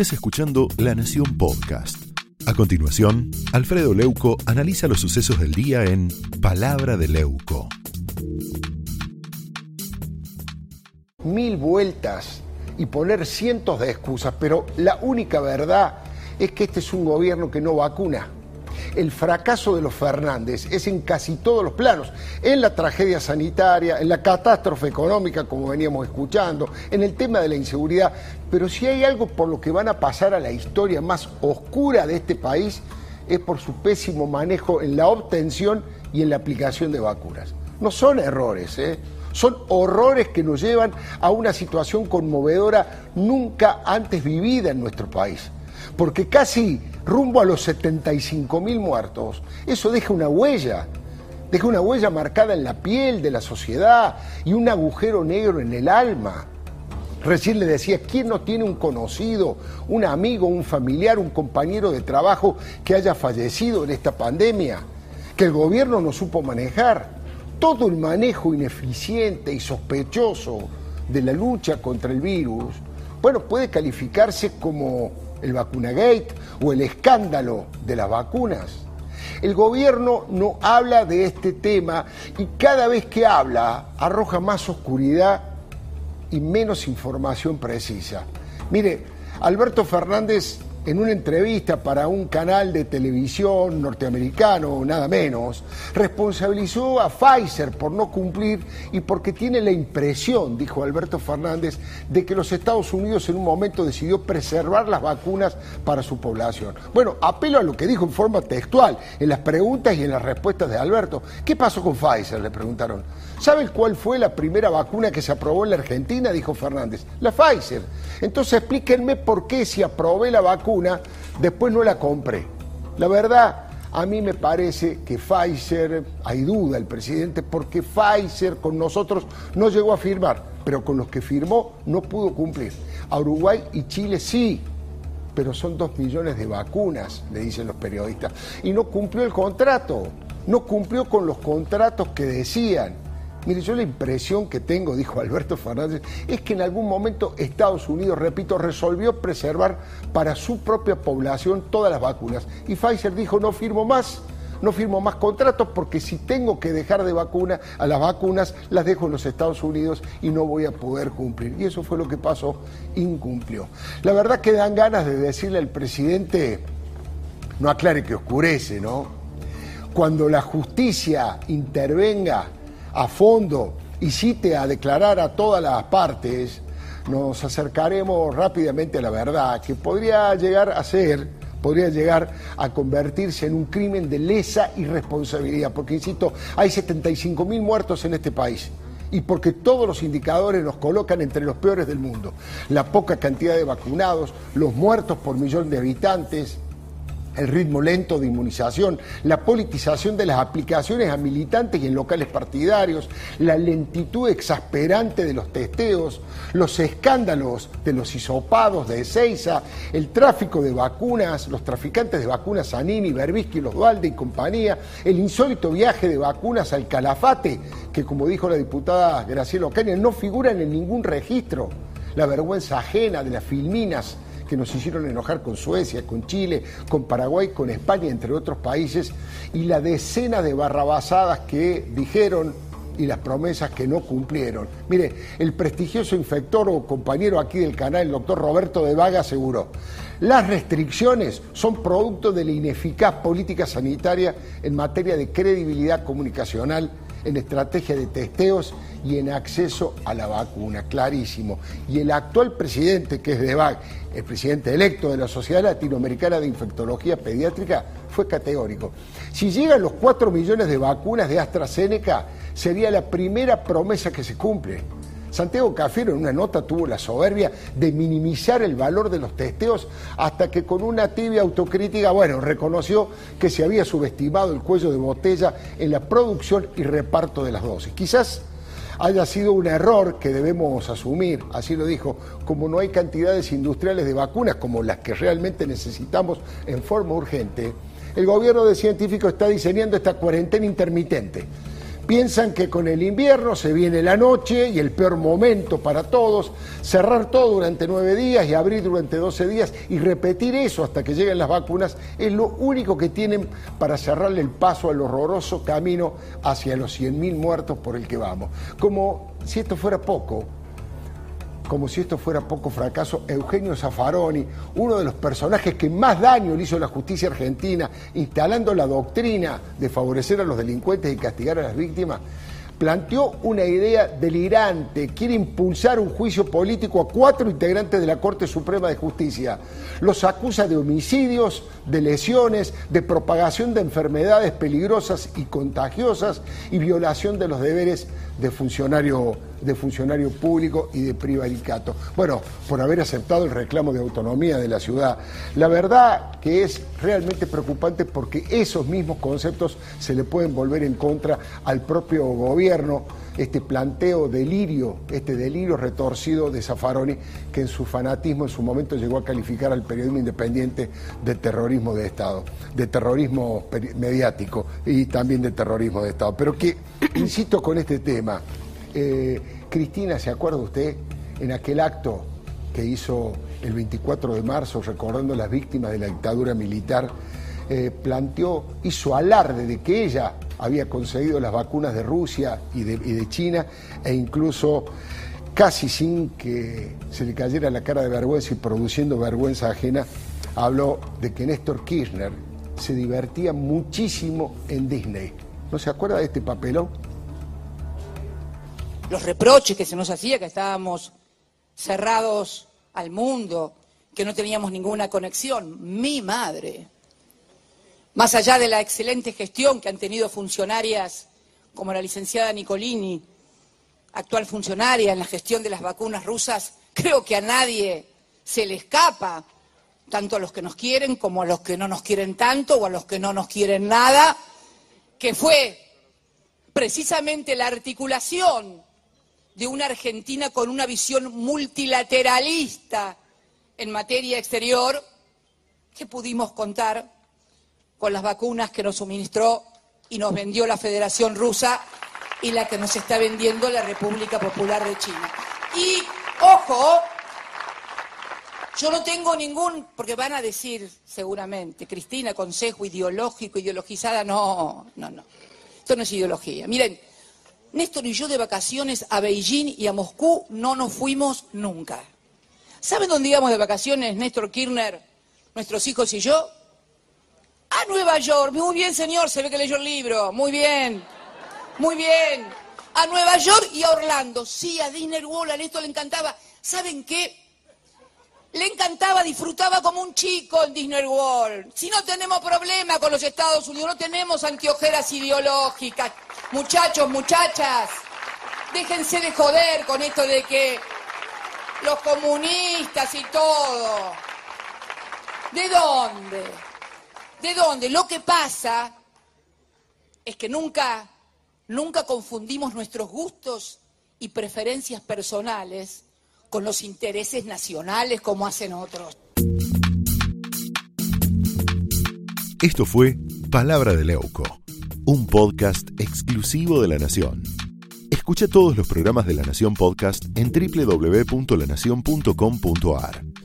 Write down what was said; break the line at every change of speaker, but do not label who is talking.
estés escuchando La Nación Podcast. A continuación, Alfredo Leuco analiza los sucesos del día en Palabra de Leuco.
Mil vueltas y poner cientos de excusas, pero la única verdad es que este es un gobierno que no vacuna el fracaso de los Fernández es en casi todos los planos, en la tragedia sanitaria, en la catástrofe económica, como veníamos escuchando, en el tema de la inseguridad, pero si hay algo por lo que van a pasar a la historia más oscura de este país, es por su pésimo manejo en la obtención y en la aplicación de vacunas. No son errores, ¿eh? son horrores que nos llevan a una situación conmovedora nunca antes vivida en nuestro país porque casi rumbo a los 75 mil muertos, eso deja una huella, deja una huella marcada en la piel de la sociedad y un agujero negro en el alma. Recién le decía, ¿quién no tiene un conocido, un amigo, un familiar, un compañero de trabajo que haya fallecido en esta pandemia? Que el gobierno no supo manejar. Todo el manejo ineficiente y sospechoso de la lucha contra el virus, bueno, puede calificarse como el vacunagate o el escándalo de las vacunas. El gobierno no habla de este tema y cada vez que habla arroja más oscuridad y menos información precisa. Mire, Alberto Fernández en una entrevista para un canal de televisión norteamericano, nada menos, responsabilizó a Pfizer por no cumplir y porque tiene la impresión, dijo Alberto Fernández, de que los Estados Unidos en un momento decidió preservar las vacunas para su población. Bueno, apelo a lo que dijo en forma textual, en las preguntas y en las respuestas de Alberto. ¿Qué pasó con Pfizer? Le preguntaron. ¿Sabe cuál fue la primera vacuna que se aprobó en la Argentina? Dijo Fernández. La Pfizer. Entonces explíquenme por qué si aprobé la vacuna, después no la compré. La verdad, a mí me parece que Pfizer, hay duda el presidente, porque Pfizer con nosotros no llegó a firmar, pero con los que firmó no pudo cumplir. A Uruguay y Chile sí, pero son dos millones de vacunas, le dicen los periodistas, y no cumplió el contrato, no cumplió con los contratos que decían. Mire, yo la impresión que tengo, dijo Alberto Fernández, es que en algún momento Estados Unidos, repito, resolvió preservar para su propia población todas las vacunas. Y Pfizer dijo, no firmo más, no firmo más contratos porque si tengo que dejar de vacuna a las vacunas, las dejo en los Estados Unidos y no voy a poder cumplir. Y eso fue lo que pasó, incumplió. La verdad que dan ganas de decirle al presidente, no aclare que oscurece, ¿no? Cuando la justicia intervenga a fondo y cite a declarar a todas las partes, nos acercaremos rápidamente a la verdad, que podría llegar a ser, podría llegar a convertirse en un crimen de lesa irresponsabilidad, porque insisto, hay 75 mil muertos en este país y porque todos los indicadores nos colocan entre los peores del mundo. La poca cantidad de vacunados, los muertos por millón de habitantes, el ritmo lento de inmunización, la politización de las aplicaciones a militantes y en locales partidarios, la lentitud exasperante de los testeos, los escándalos de los hisopados de Ezeiza, el tráfico de vacunas, los traficantes de vacunas Anini, Berbisky, Los Dualde y compañía, el insólito viaje de vacunas al Calafate, que como dijo la diputada Graciela Ocaña, no figuran en ningún registro, la vergüenza ajena de las filminas que nos hicieron enojar con Suecia, con Chile, con Paraguay, con España, entre otros países, y la decena de barrabasadas que dijeron y las promesas que no cumplieron. Mire, el prestigioso infector o compañero aquí del canal, el doctor Roberto de Vaga, aseguró, las restricciones son producto de la ineficaz política sanitaria en materia de credibilidad comunicacional en estrategia de testeos y en acceso a la vacuna, clarísimo. Y el actual presidente, que es de VAC, el presidente electo de la Sociedad Latinoamericana de Infectología Pediátrica, fue categórico. Si llegan los 4 millones de vacunas de AstraZeneca, sería la primera promesa que se cumple. Santiago Cafiero en una nota tuvo la soberbia de minimizar el valor de los testeos hasta que con una tibia autocrítica, bueno, reconoció que se había subestimado el cuello de botella en la producción y reparto de las dosis. Quizás haya sido un error que debemos asumir, así lo dijo, como no hay cantidades industriales de vacunas como las que realmente necesitamos en forma urgente, el gobierno de científicos está diseñando esta cuarentena intermitente Piensan que con el invierno se viene la noche y el peor momento para todos, cerrar todo durante nueve días y abrir durante doce días y repetir eso hasta que lleguen las vacunas es lo único que tienen para cerrarle el paso al horroroso camino hacia los 100.000 muertos por el que vamos. Como si esto fuera poco, como si esto fuera poco fracaso, Eugenio Zaffaroni, uno de los personajes que más daño le hizo a la justicia argentina, instalando la doctrina de favorecer a los delincuentes y castigar a las víctimas, planteó una idea delirante, quiere impulsar un juicio político a cuatro integrantes de la Corte Suprema de Justicia. Los acusa de homicidios, de lesiones, de propagación de enfermedades peligrosas y contagiosas y violación de los deberes de funcionario, de funcionario público y de privaricato. Bueno, por haber aceptado el reclamo de autonomía de la ciudad. La verdad que es realmente preocupante porque esos mismos conceptos se le pueden volver en contra al propio gobierno, este planteo delirio, este delirio retorcido de Zaffaroni, que en su fanatismo en su momento llegó a calificar al periodismo independiente de terrorismo de Estado, de terrorismo mediático y también de terrorismo de Estado. Pero que, insisto con este tema, eh, Cristina, ¿se acuerda usted en aquel acto que hizo el 24 de marzo recordando las víctimas de la dictadura militar? Eh, planteó, hizo alarde de que ella había conseguido las vacunas de Rusia y de, y de China e incluso casi sin que se le cayera la cara de vergüenza y produciendo vergüenza ajena, habló de que Néstor Kirchner se divertía muchísimo en Disney. ¿No se acuerda de este papelón?
Los reproches que se nos hacía, que estábamos cerrados al mundo, que no teníamos ninguna conexión. Mi madre, más allá de la excelente gestión que han tenido funcionarias como la licenciada Nicolini, actual funcionaria en la gestión de las vacunas rusas, creo que a nadie se le escapa, tanto a los que nos quieren como a los que no nos quieren tanto o a los que no nos quieren nada, que fue precisamente la articulación de una Argentina con una visión multilateralista en materia exterior que pudimos contar con las vacunas que nos suministró y nos vendió la Federación Rusa y la que nos está vendiendo la República Popular de China. Y, ojo, yo no tengo ningún, porque van a decir seguramente, Cristina, consejo ideológico, ideologizada, no, no, no. Esto no es ideología. Miren, Néstor y yo de vacaciones a Beijing y a Moscú no nos fuimos nunca. ¿Saben dónde íbamos de vacaciones, Néstor Kirchner, nuestros hijos y yo? A Nueva York. Muy bien, señor, se ve que leyó el libro. Muy bien. Muy bien. A Nueva York y a Orlando. Sí, a Disney World, a esto le encantaba. ¿Saben qué? Le encantaba, disfrutaba como un chico en Disney World. Si no tenemos problema con los Estados Unidos, no tenemos antiojeras ideológicas. Muchachos, muchachas, déjense de joder con esto de que los comunistas y todo. ¿De dónde? ¿De dónde? Lo que pasa es que nunca Nunca confundimos nuestros gustos y preferencias personales con los intereses nacionales como hacen otros.
Esto fue Palabra de Leuco, un podcast exclusivo de La Nación. Escucha todos los programas de La Nación Podcast en www.lanacion.com.ar.